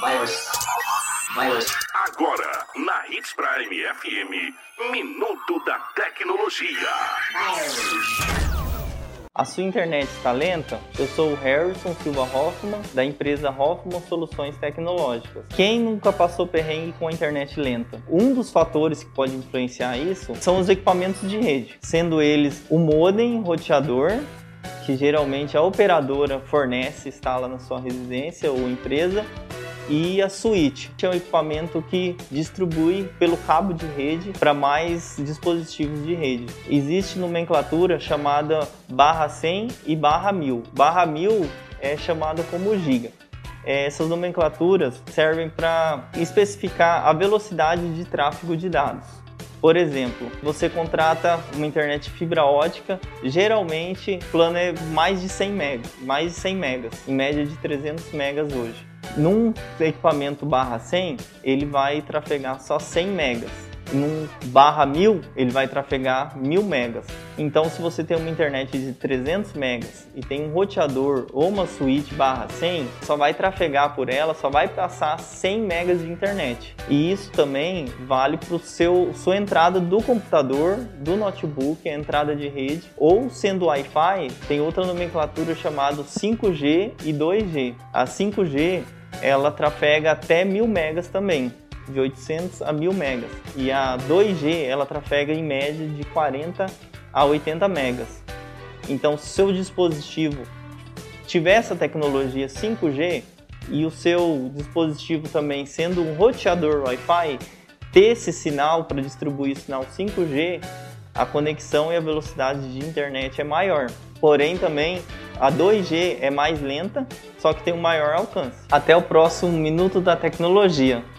Virus. Virus. Agora, na Hits Prime FM, Minuto da Tecnologia. A sua internet está lenta? Eu sou o Harrison Silva Hoffman, da empresa Hoffman Soluções Tecnológicas. Quem nunca passou perrengue com a internet lenta? Um dos fatores que pode influenciar isso são os equipamentos de rede, sendo eles o modem, roteador, que geralmente a operadora fornece, instala na sua residência ou empresa, e a switch, que é um equipamento que distribui pelo cabo de rede para mais dispositivos de rede. Existe nomenclatura chamada barra 100 e barra 1000. Barra 1000 é chamada como giga. Essas nomenclaturas servem para especificar a velocidade de tráfego de dados. Por exemplo, você contrata uma internet fibra ótica, geralmente o plano é mais de 100 megas, mais de 100 megas, em média de 300 megas hoje. Num equipamento barra 100, ele vai trafegar só 100 megas num barra 1000, ele vai trafegar 1000 megas. Então, se você tem uma internet de 300 megas e tem um roteador ou uma switch barra 100, só vai trafegar por ela, só vai passar 100 megas de internet. E isso também vale para seu sua entrada do computador, do notebook, a entrada de rede, ou sendo Wi-Fi, tem outra nomenclatura chamada 5G e 2G. A 5G ela trafega até 1000 megas também de 800 a 1000 megas. E a 2G ela trafega em média de 40 a 80 megas. Então, se o seu dispositivo tiver essa tecnologia 5G e o seu dispositivo também sendo um roteador Wi-Fi, ter esse sinal para distribuir sinal 5G, a conexão e a velocidade de internet é maior. Porém, também a 2G é mais lenta, só que tem um maior alcance. Até o próximo Minuto da Tecnologia.